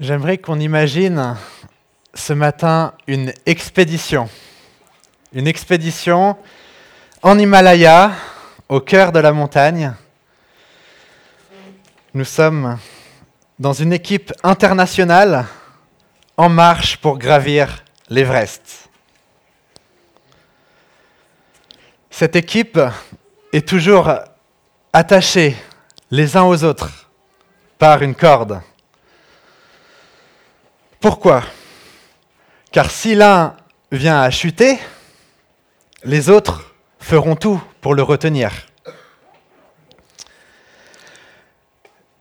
J'aimerais qu'on imagine ce matin une expédition. Une expédition en Himalaya, au cœur de la montagne. Nous sommes dans une équipe internationale en marche pour gravir l'Everest. Cette équipe est toujours attachée les uns aux autres par une corde. Pourquoi? Car si l'un vient à chuter, les autres feront tout pour le retenir.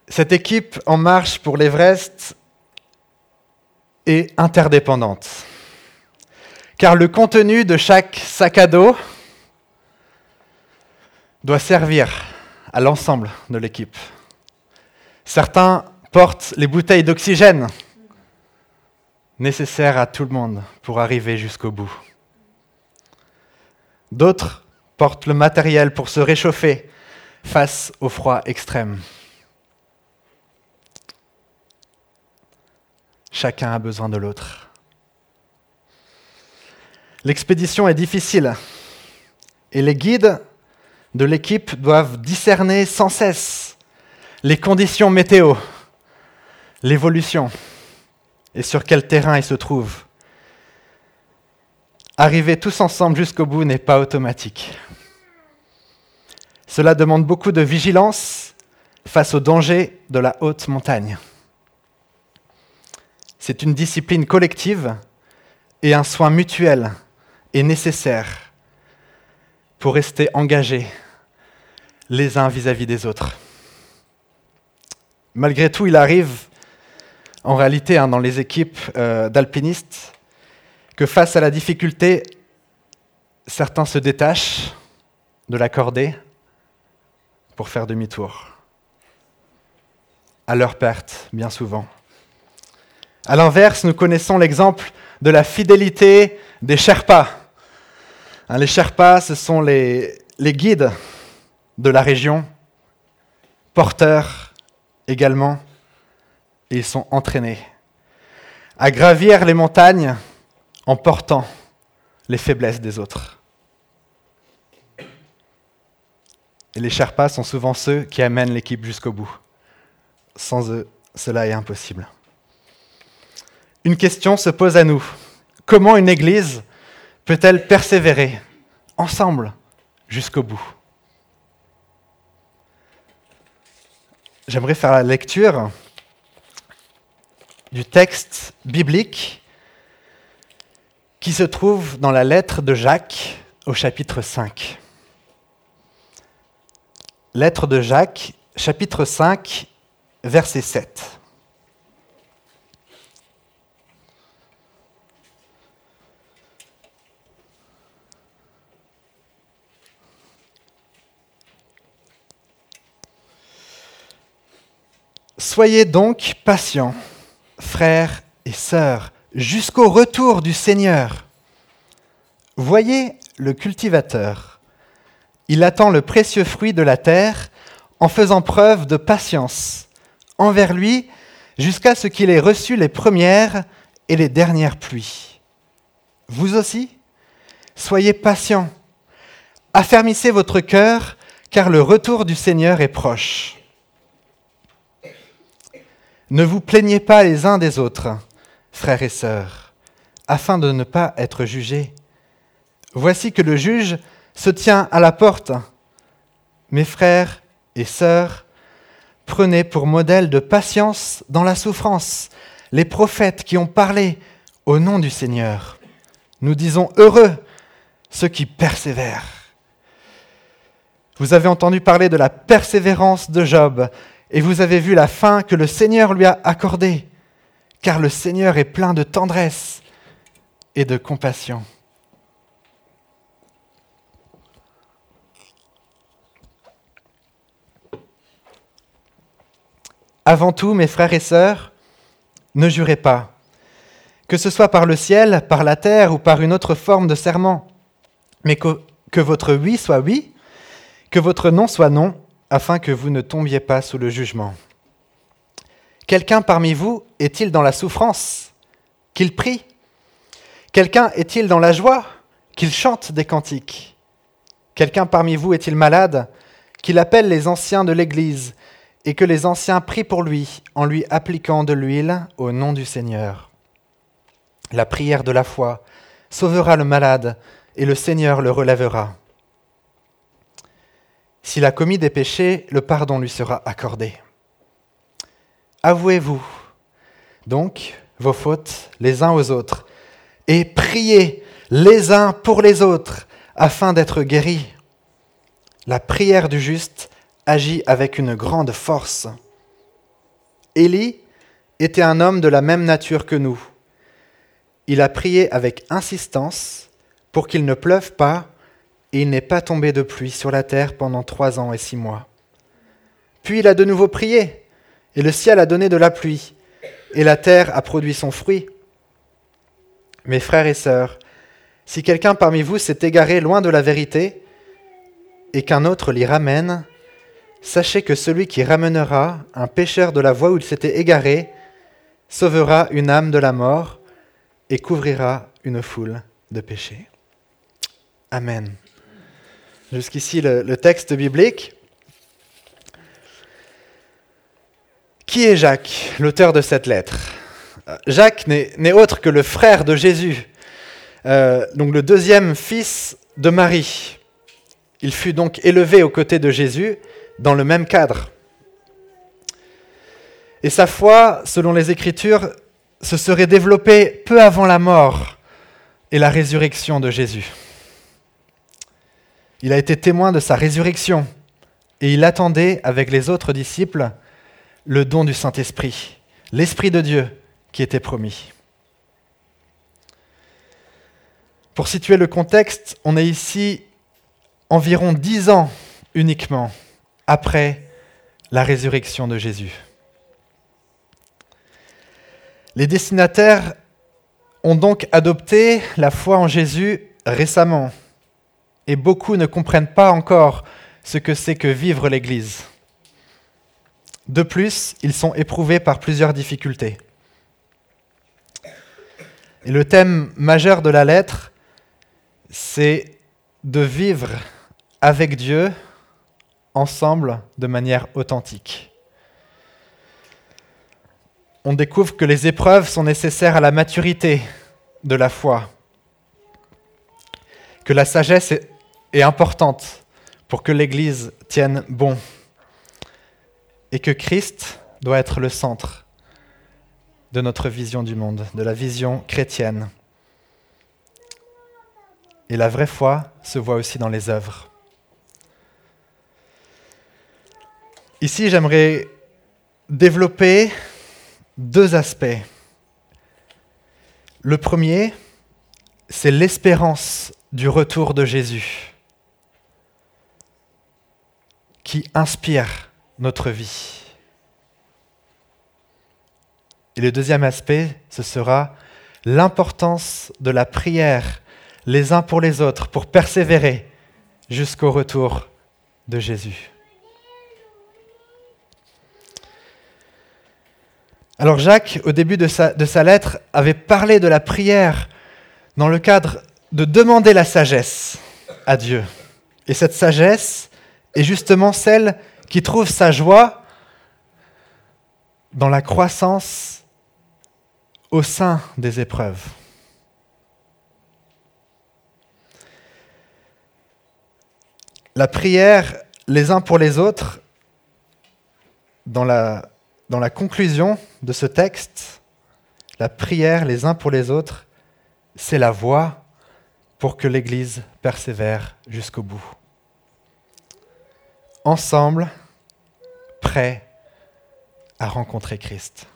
Cette équipe en marche pour l'Everest est interdépendante. Car le contenu de chaque sac à dos doit servir à l'ensemble de l'équipe. Certains portent les bouteilles d'oxygène nécessaires à tout le monde pour arriver jusqu'au bout. D'autres portent le matériel pour se réchauffer face au froid extrême. Chacun a besoin de l'autre. L'expédition est difficile et les guides de l'équipe doivent discerner sans cesse les conditions météo, l'évolution et sur quel terrain ils se trouvent. Arriver tous ensemble jusqu'au bout n'est pas automatique. Cela demande beaucoup de vigilance face aux dangers de la haute montagne. C'est une discipline collective et un soin mutuel est nécessaire pour rester engagés les uns vis-à-vis des autres. Malgré tout, il arrive, en réalité, hein, dans les équipes euh, d'alpinistes, que face à la difficulté, certains se détachent de la cordée pour faire demi-tour. À leur perte, bien souvent. À l'inverse, nous connaissons l'exemple de la fidélité des Sherpas. Hein, les Sherpas, ce sont les, les guides de la région, porteurs également, ils sont entraînés à gravir les montagnes en portant les faiblesses des autres. Et les Sherpas sont souvent ceux qui amènent l'équipe jusqu'au bout. Sans eux, cela est impossible. Une question se pose à nous. Comment une Église peut-elle persévérer ensemble jusqu'au bout? J'aimerais faire la lecture du texte biblique qui se trouve dans la lettre de Jacques au chapitre 5. Lettre de Jacques, chapitre 5, verset 7. Soyez donc patients, frères et sœurs, jusqu'au retour du Seigneur. Voyez le cultivateur. Il attend le précieux fruit de la terre en faisant preuve de patience envers lui jusqu'à ce qu'il ait reçu les premières et les dernières pluies. Vous aussi, soyez patients. Affermissez votre cœur, car le retour du Seigneur est proche. Ne vous plaignez pas les uns des autres, frères et sœurs, afin de ne pas être jugés. Voici que le juge se tient à la porte. Mes frères et sœurs, prenez pour modèle de patience dans la souffrance les prophètes qui ont parlé au nom du Seigneur. Nous disons heureux ceux qui persévèrent. Vous avez entendu parler de la persévérance de Job et vous avez vu la fin que le Seigneur lui a accordée, car le Seigneur est plein de tendresse et de compassion. Avant tout, mes frères et sœurs, ne jurez pas, que ce soit par le ciel, par la terre ou par une autre forme de serment, mais que, votre oui soit oui, que votre non soit non, afin que vous ne tombiez pas sous le jugement. Quelqu'un parmi vous est-il dans la souffrance Qu'il prie? Quelqu'un est-il dans la joie Qu'il chante des cantiques? Quelqu'un parmi vous est-il malade Qu'il appelle les anciens de l'Église et que les anciens prient pour lui en lui appliquant de l'huile au nom du Seigneur? La prière de la foi sauvera le malade et le Seigneur le relèvera. S'il a commis des péchés, le pardon lui sera accordé. Avouez-vous donc vos fautes les uns aux autres et priez les uns pour les autres afin d'être guéris. La prière du juste agit avec une grande force. Élie était un homme de la même nature que nous. Il a prié avec insistance pour qu'il ne pleuve pas et il n'est pas tombé de pluie sur la terre pendant trois ans et six mois. Puis il a de nouveau prié, et le ciel a donné de la pluie, et la terre a produit son fruit. Mes frères et sœurs, si quelqu'un parmi vous s'est égaré loin de la vérité, et qu'un autre l'y ramène, sachez que celui qui ramènera un pécheur de la voie où il s'était égaré sauvera une âme de la mort et couvrira une foule de péchés. Amen. Jusqu'ici le, texte biblique. Qui est Jacques, l'auteur de cette lettre? Jacques n'est autre que le frère de Jésus, euh, donc le deuxième fils de Marie. Il fut donc élevé aux côtés de Jésus dans le même cadre. Et sa foi, selon les Écritures, se serait développée peu avant la mort et la résurrection de Jésus. Il a été témoin de sa résurrection et il attendait avec les autres disciples le don du Saint-Esprit, l'Esprit de Dieu qui était promis. Pour situer le contexte, on est ici environ dix ans uniquement après la résurrection de Jésus. Les destinataires ont donc adopté la foi en Jésus récemment et beaucoup ne comprennent pas encore ce que c'est que vivre l'Église. De plus, ils sont éprouvés par plusieurs difficultés. Et le thème majeur de la lettre, c'est de vivre avec Dieu ensemble de manière authentique. On découvre que les épreuves sont nécessaires à la maturité de la foi, que la sagesse est est importante pour que l'Église tienne bon et que Christ doit être le centre de notre vision du monde, de la vision chrétienne. Et la vraie foi se voit aussi dans les œuvres. Ici, j'aimerais développer deux aspects. Le premier, c'est l'espérance du retour de Jésus qui inspire notre vie. Et le deuxième aspect, ce sera l'importance de la prière les uns pour les autres pour persévérer jusqu'au retour de Jésus. Alors Jacques, au début de sa, de sa, lettre, avait parlé de la prière dans le cadre de demander la sagesse à Dieu. Et cette sagesse, est justement celle qui trouve sa joie dans la croissance au sein des épreuves. La prière les uns pour les autres, dans la conclusion de ce texte, la prière les uns pour les autres, c'est la voie pour que l'Église persévère jusqu'au bout ensemble, prêts à rencontrer Christ.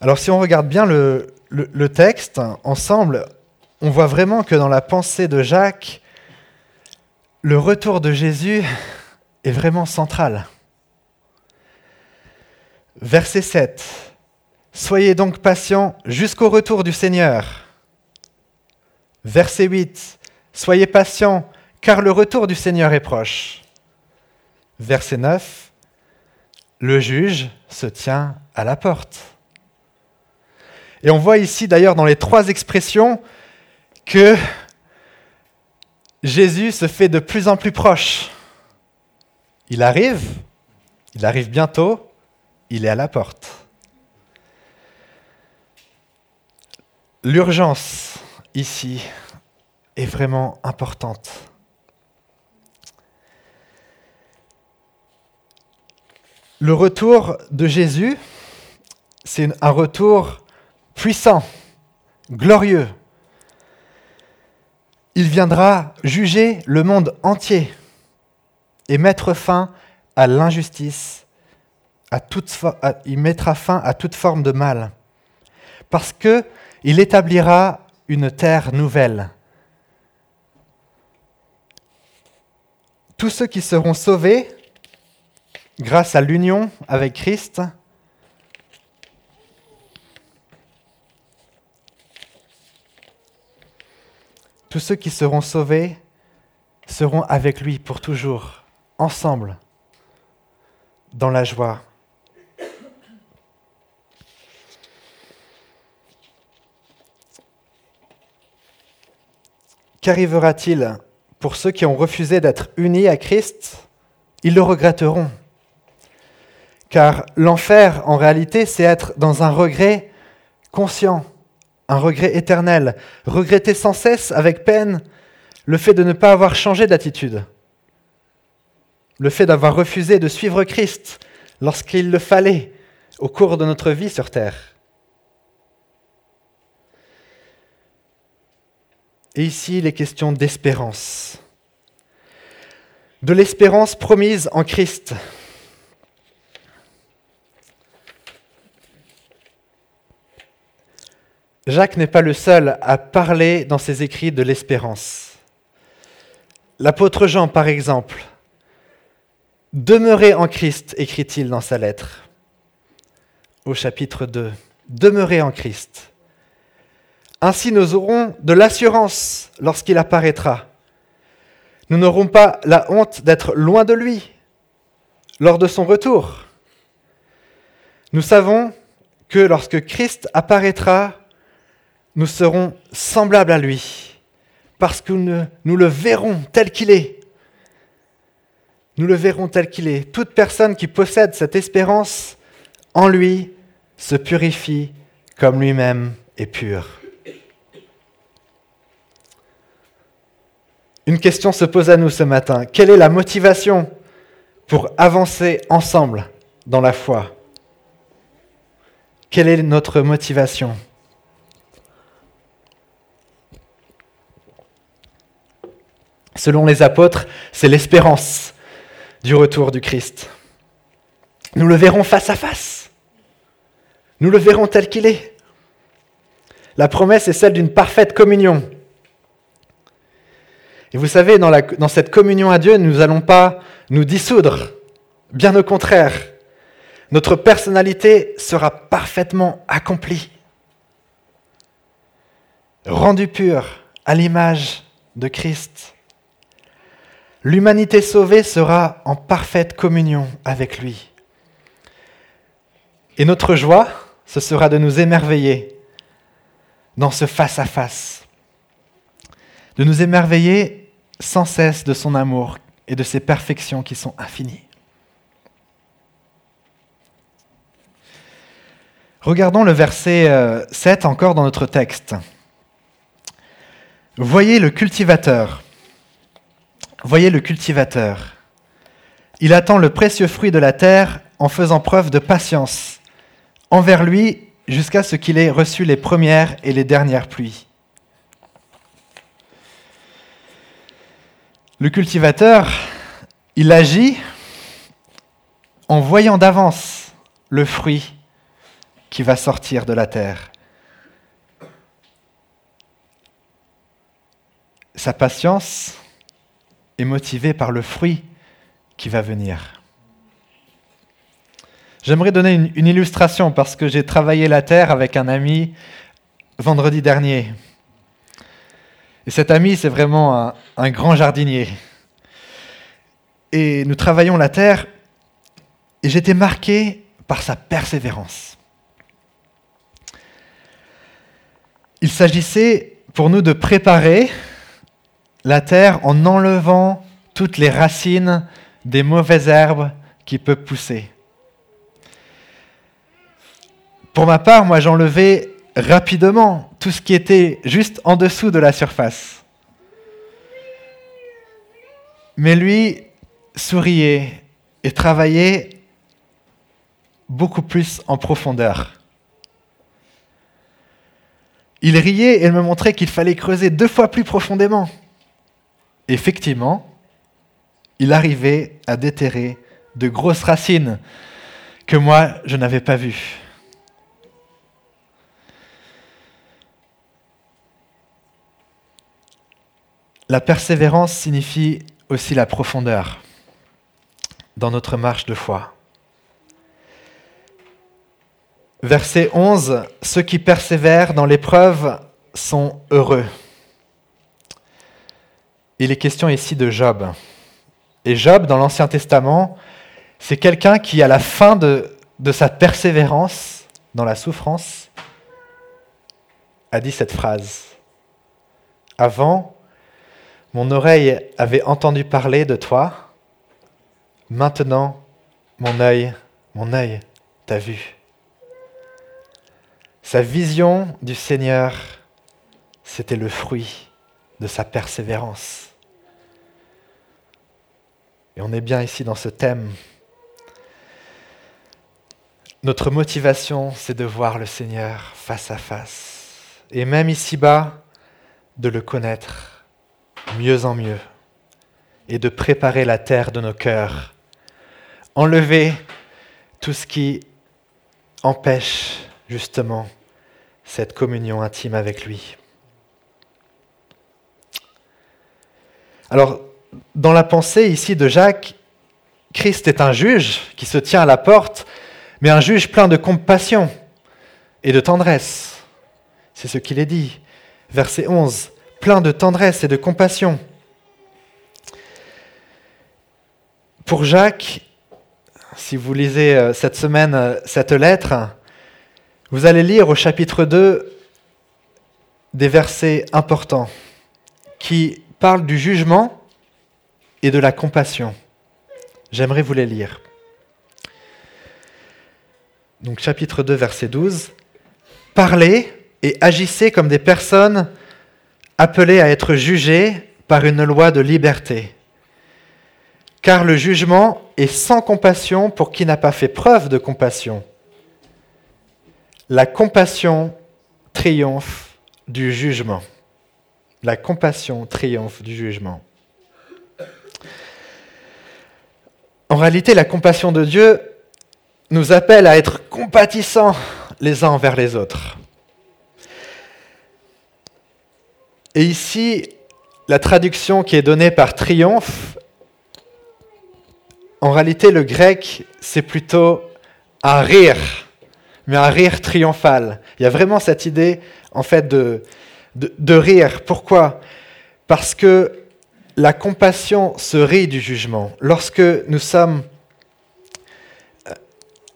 Alors si on regarde bien le, texte ensemble, on voit vraiment que dans la pensée de Jacques, le retour de Jésus est vraiment central. Verset 7. Soyez donc patients jusqu'au retour du Seigneur. Verset 8. Soyez patients car le retour du Seigneur est proche. Verset 9. le juge se tient à la porte. Et on voit ici d'ailleurs dans les trois expressions que Jésus se fait de plus en plus proche. Il arrive, il arrive bientôt, il est à la porte. L'urgence ici est vraiment importante. Le retour de Jésus, c'est un retour puissant, glorieux. Il viendra juger le monde entier et mettre fin à l'injustice, à il mettra fin à toute forme de mal, parce qu'il établira une terre nouvelle. Tous ceux qui seront sauvés grâce à l'union avec Christ, tous ceux qui seront sauvés seront avec lui pour toujours, ensemble, dans la joie. Qu'arrivera-t-il pour ceux qui ont refusé d'être unis à Christ? Ils le regretteront. Car l'enfer, en réalité, c'est être dans un regret conscient, un regret éternel, regretter sans cesse, avec peine, le fait de ne pas avoir changé d'attitude, le fait d'avoir refusé de suivre Christ lorsqu'il le fallait au cours de notre vie sur Terre. Et ici, les questions d'espérance. De l'espérance promise en Christ, Jacques n'est pas le seul à parler dans ses écrits de l'espérance. L'apôtre Jean, par exemple, Demeurez en Christ, écrit-il dans sa lettre au chapitre 2. Demeurez en Christ. Ainsi nous aurons de l'assurance lorsqu'il apparaîtra. Nous n'aurons pas la honte d'être loin de lui lors de son retour. Nous savons que lorsque Christ apparaîtra, nous serons semblables à lui, parce que nous, le verrons tel qu'il est. Nous le verrons tel qu'il est. Toute personne qui possède cette espérance en lui se purifie comme lui-même est pur. Une question se pose à nous ce matin. Quelle est la motivation pour avancer ensemble dans la foi? Quelle est notre motivation? Selon les apôtres, c'est l'espérance du retour du Christ. Nous le verrons face à face. Nous le verrons tel qu'il est. La promesse est celle d'une parfaite communion. Et vous savez, dans, cette communion à Dieu, nous n'allons pas nous dissoudre. Bien au contraire, notre personnalité sera parfaitement accomplie, rendue pure à l'image de Christ. L'humanité sauvée sera en parfaite communion avec lui. Et notre joie, ce sera de nous émerveiller dans ce face-à-face, de nous émerveiller sans cesse de son amour et de ses perfections qui sont infinies. Regardons le verset 7 euh, encore dans notre texte. Voyez le cultivateur Voyez le cultivateur. Il attend le précieux fruit de la terre en faisant preuve de patience envers lui jusqu'à ce qu'il ait reçu les premières et les dernières pluies. Le cultivateur, il agit en voyant d'avance le fruit qui va sortir de la terre. Sa patience, est motivé par le fruit qui va venir. J'aimerais donner une, illustration parce que j'ai travaillé la terre avec un ami vendredi dernier. Et cet ami, c'est vraiment un, un grand jardinier. Et nous travaillons la terre Et j'étais marqué par sa persévérance. Il s'agissait pour nous de préparer la terre en enlevant toutes les racines des mauvaises herbes qui peuvent pousser. Pour ma part, moi j'enlevais rapidement tout ce qui était juste en dessous de la surface. Mais lui souriait et travaillait beaucoup plus en profondeur. Il riait et me montrait qu'il fallait creuser deux fois plus profondément. Effectivement, il arrivait à déterrer de grosses racines que moi, je n'avais pas vues. La persévérance signifie aussi la profondeur dans notre marche de foi. Verset 11, Ceux qui persévèrent dans l'épreuve sont heureux. Il est question ici de Job. Et Job, dans l'Ancien Testament, c'est quelqu'un qui, à la fin de, sa persévérance dans la souffrance, a dit cette phrase. Avant, mon oreille avait entendu parler de toi, maintenant, mon œil, mon œil t'a vu. Sa vision du Seigneur, c'était le fruit de sa persévérance. Et on est bien ici dans ce thème. Notre motivation, c'est de voir le Seigneur face à face. Et même ici-bas, de le connaître mieux en mieux. Et de préparer la terre de nos cœurs. Enlever tout ce qui empêche justement cette communion intime avec lui. Alors, dans la pensée ici de Jacques, Christ est un juge qui se tient à la porte, mais un juge plein de compassion et de tendresse. C'est ce qu'il est dit. Verset 11, plein de tendresse et de compassion. Pour Jacques, si vous lisez euh, cette semaine euh, cette lettre, vous allez lire au chapitre 2 des versets importants qui parlent du jugement et de la compassion. J'aimerais vous les lire. Donc chapitre 2 verset 12. Parlez et agissez comme des personnes appelées à être jugées par une loi de liberté. Car le jugement est sans compassion pour qui n'a pas fait preuve de compassion. La compassion triomphe du jugement. La compassion triomphe du jugement. En réalité, la compassion de Dieu nous appelle à être compatissants les uns envers les autres. Et ici, la traduction qui est donnée par triomphe, en réalité, le grec, c'est plutôt un rire mais un rire triomphal. Il y a vraiment cette idée, en fait, de, de, rire. Pourquoi? Parce que la compassion se rit du jugement. Lorsque nous sommes euh,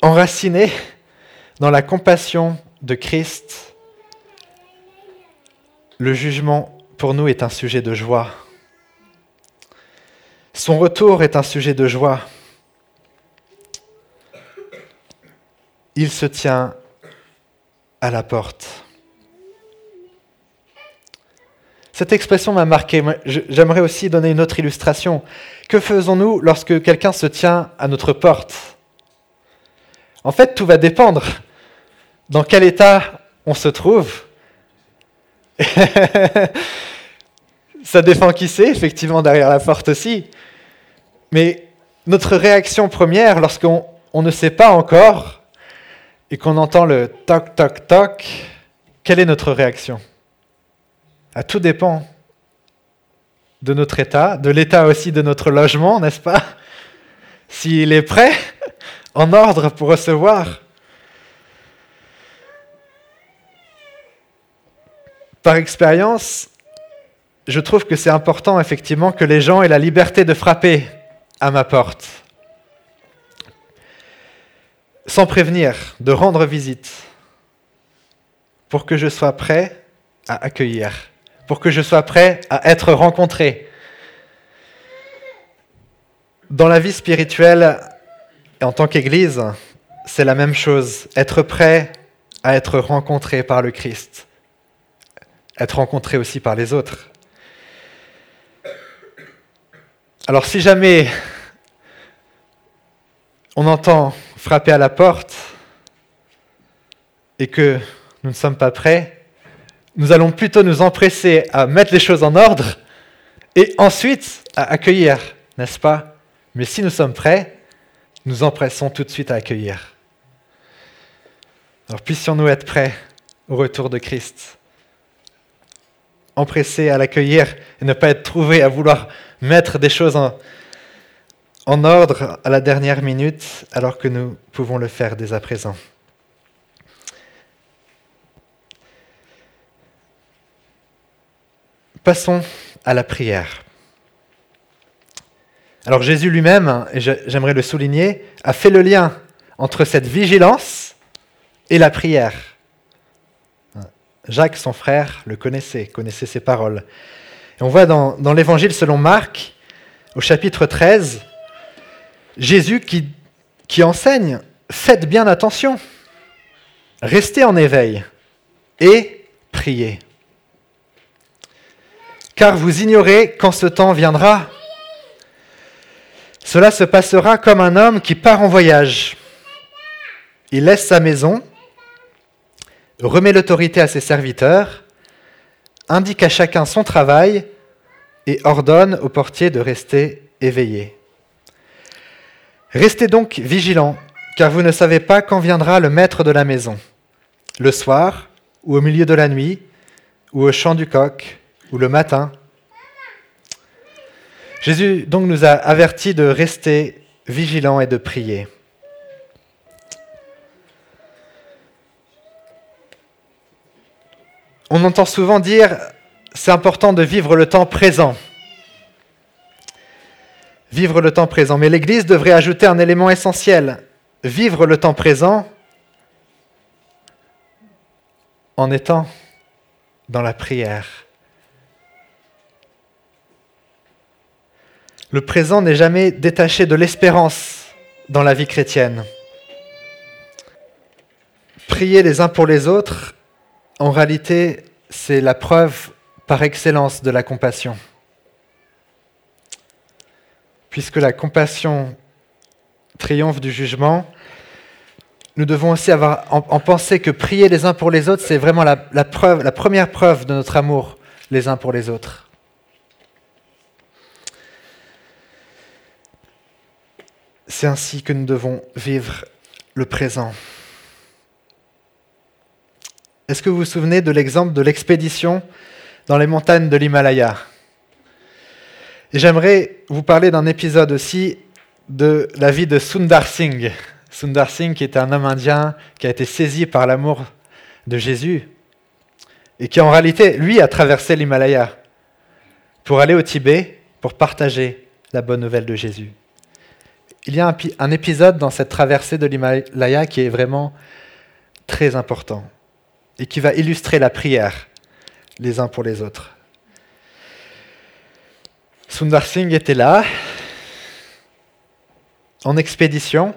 enracinés dans la compassion de Christ, le jugement pour nous est un sujet de joie. Son retour est un sujet de joie. il se tient à la porte. Cette expression m'a marqué. J'aimerais aussi donner une autre illustration. Que faisons-nous lorsque quelqu'un se tient à notre porte? En fait, tout va dépendre dans quel état on se trouve. Ça dépend qui c'est, effectivement, derrière la porte aussi. Mais notre réaction première, lorsqu'on ne sait pas encore, et qu'on entend le toc, toc, toc, quelle est notre réaction? À Tout dépend de notre état, de l'état aussi de notre logement, n'est-ce pas? S'il est prêt, en ordre pour recevoir. Par expérience, je trouve que c'est important effectivement que les gens aient la liberté de frapper à ma porte. sans prévenir, de rendre visite, pour que je sois prêt à accueillir, pour que je sois prêt à être rencontré. Dans la vie spirituelle et en tant qu'Église, c'est la même chose. Être prêt à être rencontré par le Christ. Être rencontré aussi par les autres. Alors si jamais on entend frapper à la porte et que nous ne sommes pas prêts, nous allons plutôt nous empresser à mettre les choses en ordre et ensuite à accueillir, n'est-ce pas? Mais si nous sommes prêts, nous empressons tout de suite à accueillir. Alors puissions-nous être prêts au retour de Christ, empressés à l'accueillir et ne pas être trouvés à vouloir mettre des choses en, en ordre à la dernière minute alors que nous pouvons le faire dès à présent. Passons à la prière. Alors Jésus lui-même, et j'aimerais le souligner, a fait le lien entre cette vigilance et la prière. Jacques, son frère, le connaissait, connaissait ses paroles. Et on voit dans, l'évangile selon Marc, au chapitre 13, Jésus qui enseigne, faites bien attention, restez en éveil et priez. Car vous ignorez quand ce temps viendra. Cela se passera comme un homme qui part en voyage. Il laisse sa maison, remet l'autorité à ses serviteurs, indique à chacun son travail et ordonne au portier de rester éveillé. Restez donc vigilants, car vous ne savez pas quand viendra le maître de la maison, le soir, ou au milieu de la nuit, ou au chant du coq, ou le matin, Jésus donc nous a avertis de rester vigilants et de prier. On entend souvent dire c'est important de vivre le temps présent. Vivre le temps présent. Mais l'Église devrait ajouter un élément essentiel. Vivre le temps présent en étant dans la prière. Le présent n'est jamais détaché de l'espérance dans la vie chrétienne. Prier les uns pour les autres, en réalité, c'est la preuve par excellence de la compassion. Puisque la compassion triomphe du jugement, nous devons aussi avoir en, pensée que prier les uns pour les autres, c'est vraiment la première preuve de notre amour les uns pour les autres. C'est ainsi que nous devons vivre le présent. Est-ce que vous vous souvenez de l'exemple de l'expédition dans les montagnes de l'Himalaya? J'aimerais vous parler d'un épisode aussi de la vie de Sundar Singh. Sundar Singh qui était un homme indien qui a été saisi par l'amour de Jésus et qui en réalité, lui, a traversé l'Himalaya pour aller au Tibet pour partager la bonne nouvelle de Jésus il y a un, épisode dans cette traversée de l'Himalaya qui est vraiment très important et qui va illustrer la prière les uns pour les autres. Sundar Singh était là, en expédition,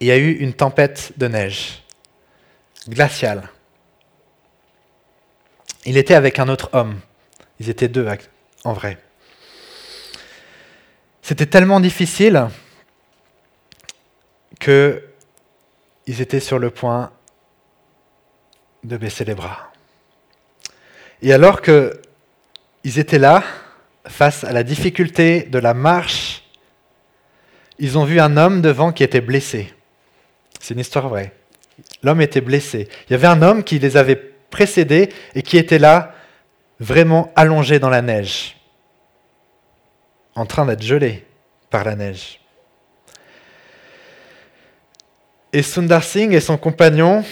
et il y a eu une tempête de neige, glaciale. Il était avec un autre homme. Ils étaient deux en vrai. C'était tellement difficile qu'ils étaient sur le point de baisser les bras. Et alors qu'ils étaient là, face à la difficulté de la marche, ils ont vu un homme devant qui était blessé. C'est une histoire vraie. L'homme était blessé. Il y avait un homme qui les avait précédés et qui était là, vraiment allongé dans la neige en train d'être gelé par la neige. Et Sundar Singh et son compagnon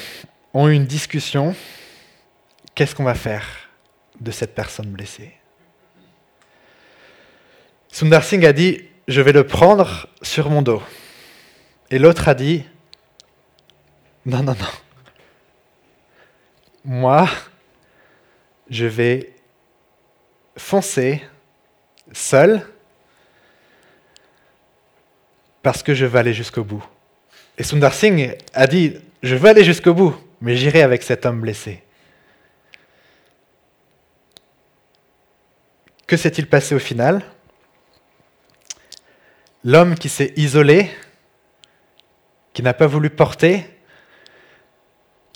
ont eu une discussion. Qu'est-ce qu'on va faire de cette personne blessée? Sundar Singh a dit, je vais le prendre sur mon dos. Et l'autre a dit, Non, non, non. Moi, je vais foncer seul parce que je veux aller jusqu'au bout. Et Sundar Singh a dit, je veux aller jusqu'au bout, mais j'irai avec cet homme blessé. Que s'est-il passé au final? L'homme qui s'est isolé, qui n'a pas voulu porter,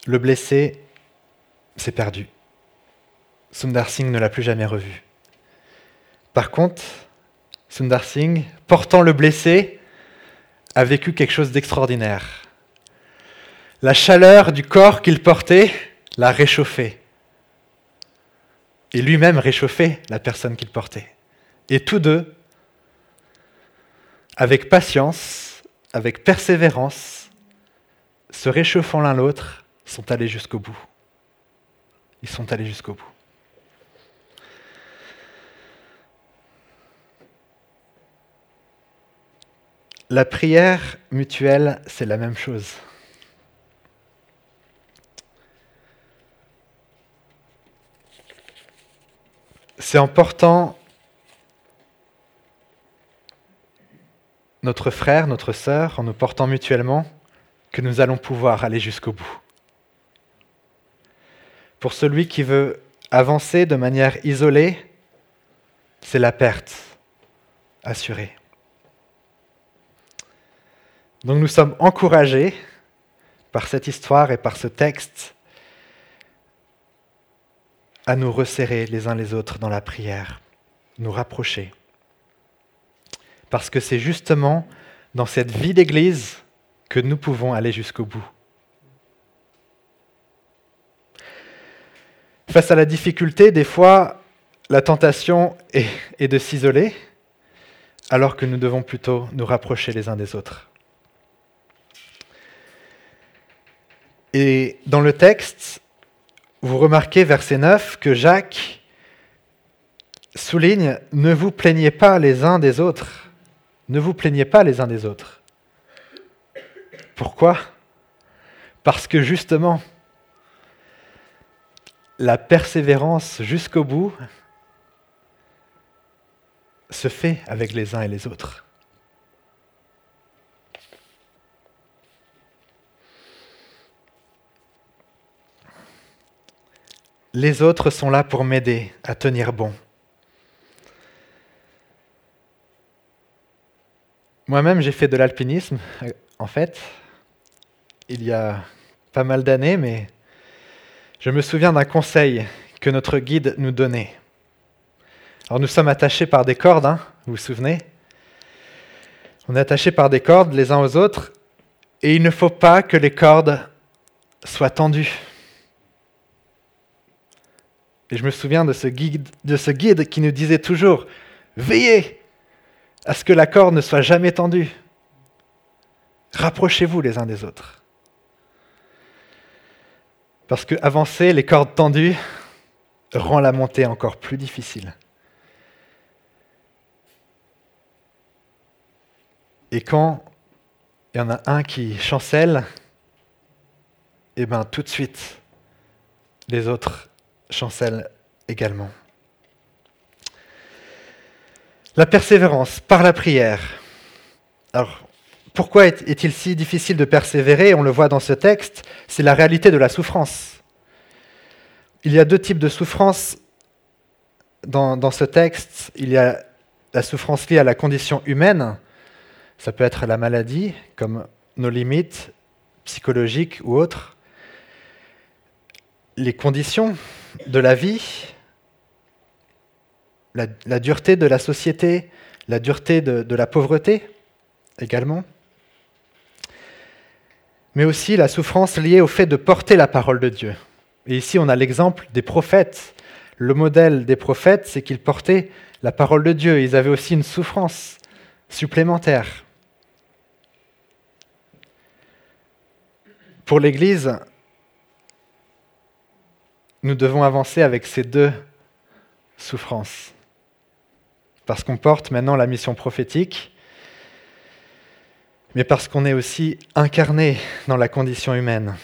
le blessé s'est perdu. Sundar Singh ne l'a plus jamais revu. Par contre, Sundar Singh, portant le blessé, a vécu quelque chose d'extraordinaire. La chaleur du corps qu'il portait l'a réchauffé. Et lui-même réchauffait la personne qu'il portait. Et tous deux, avec patience, avec persévérance, se réchauffant l'un l'autre, sont allés jusqu'au bout. Ils sont allés jusqu'au bout. La prière mutuelle, c'est la même chose. C'est en portant notre frère, notre sœur, en nous portant mutuellement, que nous allons pouvoir aller jusqu'au bout. Pour celui qui veut avancer de manière isolée, c'est la perte assurée. Donc nous sommes encouragés par cette histoire et par ce texte à nous resserrer les uns les autres dans la prière, nous rapprocher. Parce que c'est justement dans cette vie d'Église que nous pouvons aller jusqu'au bout. Face à la difficulté, des fois, la tentation est, de s'isoler, alors que nous devons plutôt nous rapprocher les uns des autres. Et dans le texte, vous remarquez, verset 9, que Jacques souligne Ne vous plaignez pas les uns des autres. Ne vous plaignez pas les uns des autres. Pourquoi? Parce que justement, la persévérance jusqu'au bout se fait avec les uns et les autres. Les autres sont là pour m'aider à tenir bon. Moi-même, j'ai fait de l'alpinisme, en fait, il y a pas mal d'années, mais je me souviens d'un conseil que notre guide nous donnait. Alors nous sommes attachés par des cordes, hein, vous vous souvenez? On est attachés par des cordes les uns aux autres, et il ne faut pas que les cordes soient tendues. Et je me souviens de ce guide, qui nous disait toujours, veillez à ce que la corde ne soit jamais tendue. Rapprochez-vous les uns des autres. Parce que avancer les cordes tendues rend la montée encore plus difficile. Et quand il y en a un qui chancelle, et eh bien tout de suite, les autres chancelle également. La persévérance par la prière. Alors, pourquoi est-il si difficile de persévérer? On le voit dans ce texte, c'est la réalité de la souffrance. Il y a deux types de souffrance dans, dans, ce texte. Il y a la souffrance liée à la condition humaine, ça peut être la maladie, comme nos limites psychologiques ou autres. Les conditions de la vie, la, dureté de la société, la dureté de, la pauvreté également, mais aussi la souffrance liée au fait de porter la parole de Dieu. Et ici, on a l'exemple des prophètes. Le modèle des prophètes, c'est qu'ils portaient la parole de Dieu. Ils avaient aussi une souffrance supplémentaire. Pour l'Église, nous devons avancer avec ces deux souffrances. Parce qu'on porte maintenant la mission prophétique, mais parce qu'on est aussi incarné dans la condition humaine.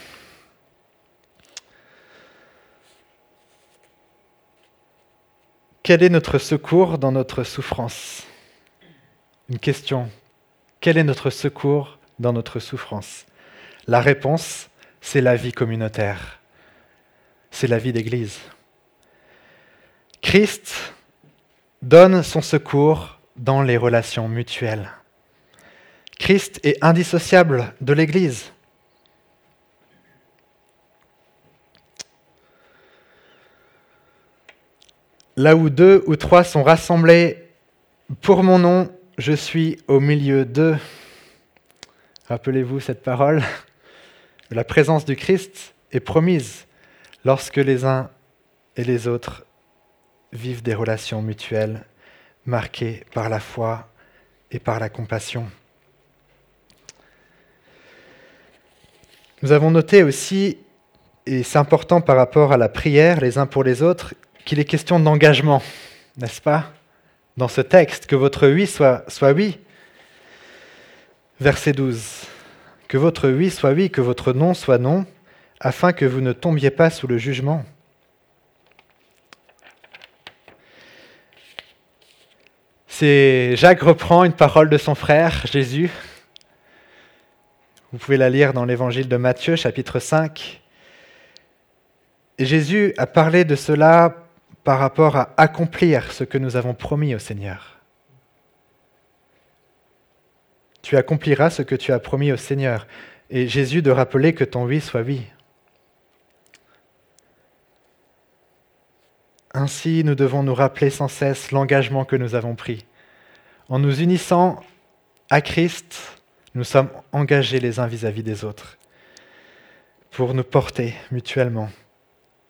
Quel est notre secours dans notre souffrance? Une question. Quel est notre secours dans notre souffrance? La réponse, c'est la vie communautaire. C'est la vie d'Église. Christ donne son secours dans les relations mutuelles. Christ est indissociable de l'Église. Là où deux ou trois sont rassemblés pour mon nom, je suis au milieu d'eux. Rappelez-vous cette parole. La présence du Christ est promise lorsque les uns et les autres vivent des relations mutuelles marquées par la foi et par la compassion. Nous avons noté aussi, et c'est important par rapport à la prière les uns pour les autres, qu'il est question d'engagement, n'est-ce pas Dans ce texte, que votre oui soit, soit oui. Verset 12. Que votre oui soit oui, que votre non soit non, afin que vous ne tombiez pas sous le jugement. Jacques reprend une parole de son frère Jésus. Vous pouvez la lire dans l'évangile de Matthieu chapitre 5. Et Jésus a parlé de cela par rapport à accomplir ce que nous avons promis au Seigneur. Tu accompliras ce que tu as promis au Seigneur. Et Jésus de rappeler que ton oui soit oui. Ainsi, nous devons nous rappeler sans cesse l'engagement que nous avons pris. En nous unissant à Christ, nous sommes engagés les uns vis-à-vis des autres pour nous porter mutuellement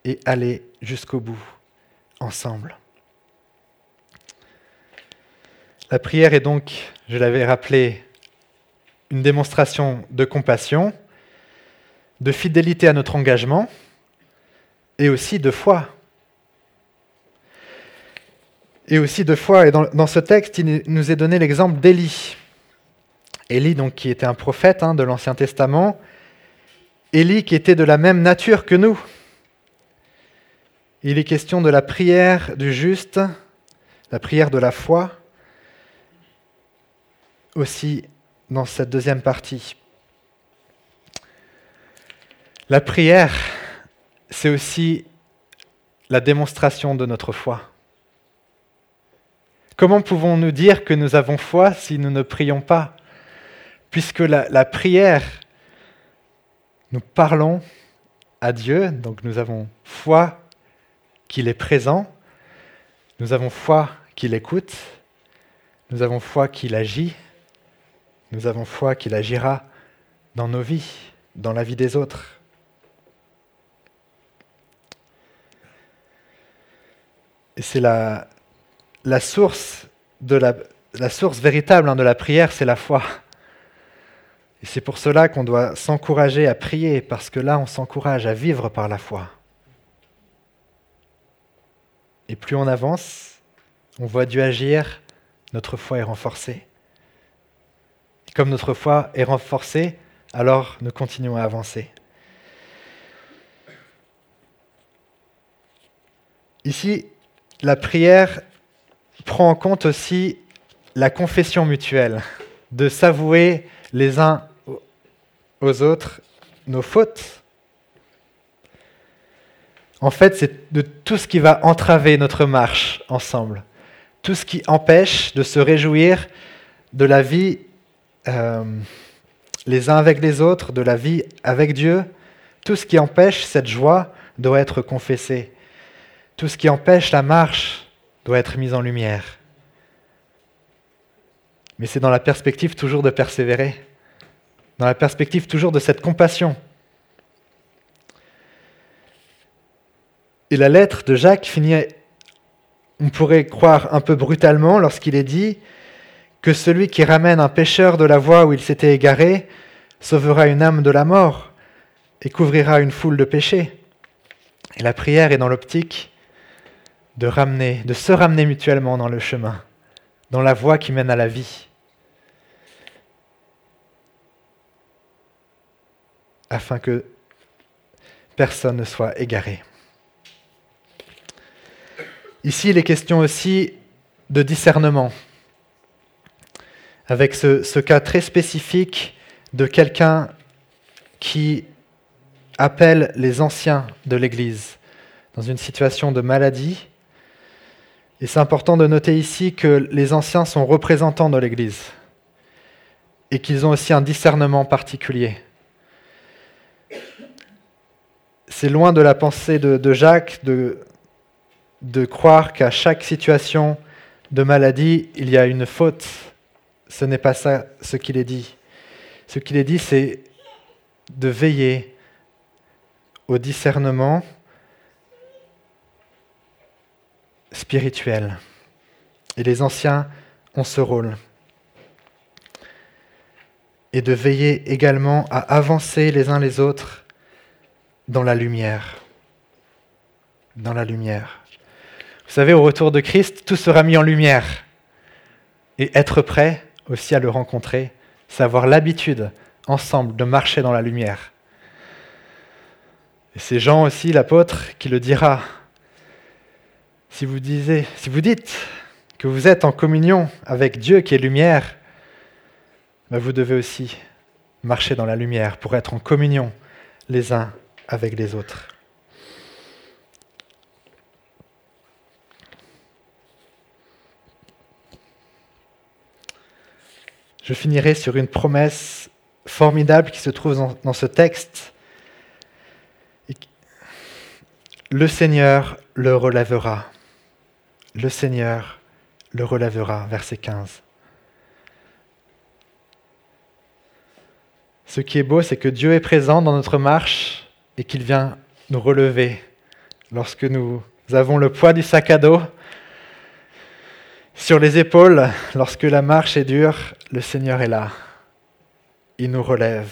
et aller jusqu'au bout ensemble. La prière est donc, je l'avais rappelé, une démonstration de compassion, de fidélité à notre engagement et aussi de foi. Et aussi de foi. Et dans, ce texte, il nous est donné l'exemple d'Élie. Élie, donc, qui était un prophète hein, de l'Ancien Testament. Élie qui était de la même nature que nous. Il est question de la prière du juste, la prière de la foi, aussi dans cette deuxième partie. La prière, c'est aussi la démonstration de notre foi. Comment pouvons-nous dire que nous avons foi si nous ne prions pas? Puisque la, prière, nous parlons à Dieu, donc nous avons foi qu'il est présent, nous avons foi qu'il écoute, nous avons foi qu'il agit, nous avons foi qu'il agira dans nos vies, dans la vie des autres. Et c'est la, la, source de la, source véritable hein, de la prière, c'est la foi. Et c'est pour cela qu'on doit s'encourager à prier, parce que là, on s'encourage à vivre par la foi. Et plus on avance, on voit Dieu agir, notre foi est renforcée. Et comme notre foi est renforcée, alors nous continuons à avancer. Ici, la prière prend en compte aussi la confession mutuelle, de s'avouer les uns aux autres nos fautes. En fait, c'est de tout ce qui va entraver notre marche ensemble, tout ce qui empêche de se réjouir de la vie euh, les uns avec les autres, de la vie avec Dieu, tout ce qui empêche cette joie doit être confessé. Tout ce qui empêche la marche doit être mis en lumière. Mais c'est dans la perspective toujours de persévérer, dans la perspective toujours de cette compassion. Et la lettre de Jacques finit, on pourrait croire un peu brutalement lorsqu'il est dit que celui qui ramène un pécheur de la voie où il s'était égaré sauvera une âme de la mort et couvrira une foule de péchés. Et la prière est dans l'optique de ramener, de se ramener mutuellement dans le chemin, dans la voie qui mène à la vie. afin que personne ne soit égaré. Ici, il est question aussi de discernement, avec ce, ce cas très spécifique de quelqu'un qui appelle les anciens de l'Église dans une situation de maladie. Et c'est important de noter ici que les anciens sont représentants de l'Église et qu'ils ont aussi un discernement particulier. C'est loin de la pensée de, Jacques de, de croire qu'à chaque situation de maladie, il y a une faute. Ce n'est pas ça ce qu'il est dit. Ce qu'il est dit, c'est de veiller au discernement spirituel. Et les anciens ont ce rôle. Et de veiller également à avancer les uns les autres dans la lumière. Dans la lumière. Vous savez, au retour de Christ, tout sera mis en lumière. Et être prêt aussi à le rencontrer, c'est avoir l'habitude ensemble de marcher dans la lumière. Et c'est Jean aussi, l'apôtre, qui le dira. Si vous, dites que vous êtes en communion avec Dieu qui est lumière, ben vous devez aussi marcher dans la lumière pour être en communion les uns avec les autres. Je finirai sur une promesse formidable qui se trouve dans ce texte. Le Seigneur le relèvera. Le Seigneur le relèvera. Verset 15. Ce qui est beau, c'est que Dieu est présent dans notre marche et qu'il vient nous relever lorsque nous avons le poids du sac à dos sur les épaules, lorsque la marche est dure, le Seigneur est là. Il nous relève.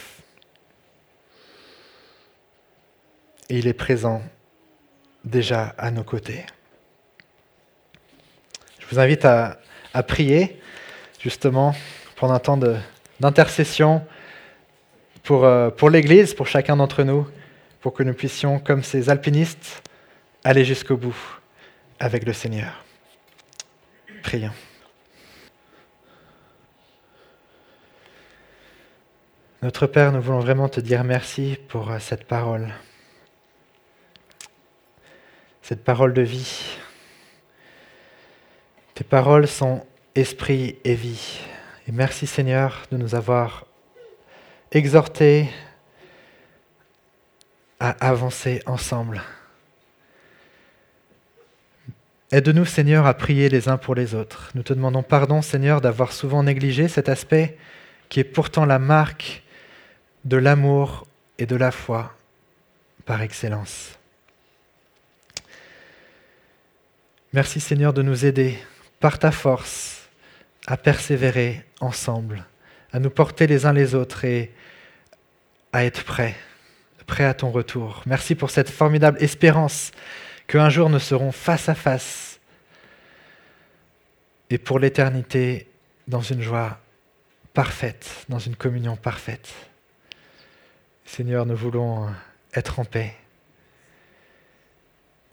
Et il est présent déjà à nos côtés. Je vous invite à, prier, justement, pendant un temps d'intercession pour, euh, pour l'Église, pour chacun d'entre nous, pour que nous puissions, comme ces alpinistes, aller jusqu'au bout avec le Seigneur. Prions. Notre Père, nous voulons vraiment te dire merci pour euh, cette parole, cette parole de vie. Tes paroles sont esprit et vie. Et merci Seigneur de nous avoir exhortés à avancer ensemble Aide-nous, Seigneur, à prier les uns pour les autres. Nous te demandons pardon, Seigneur, d'avoir souvent négligé cet aspect qui est pourtant la marque de l'amour et de la foi par excellence. Merci, Seigneur, de nous aider par ta force à persévérer ensemble, à nous porter les uns les autres et à être prêts, prêts à ton retour. Merci pour cette formidable espérance qu'un jour nous serons face à face et pour l'éternité dans une joie parfaite, dans une communion parfaite. Seigneur, nous voulons être en paix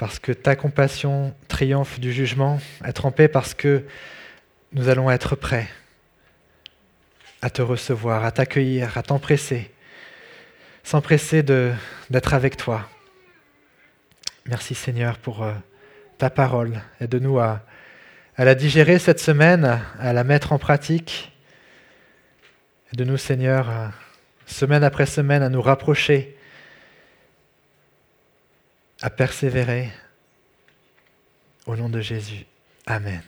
parce que ta compassion triomphe du jugement, être en paix parce que nous allons être prêts à te recevoir, à t'accueillir, à t'empresser, s'empresser d'être avec toi. Merci Seigneur pour euh, ta parole. Aide-nous à, à la digérer cette semaine, à la mettre en pratique. Aide-nous Seigneur, semaine après semaine, à nous rapprocher, à persévérer. Au nom de Jésus. Amen.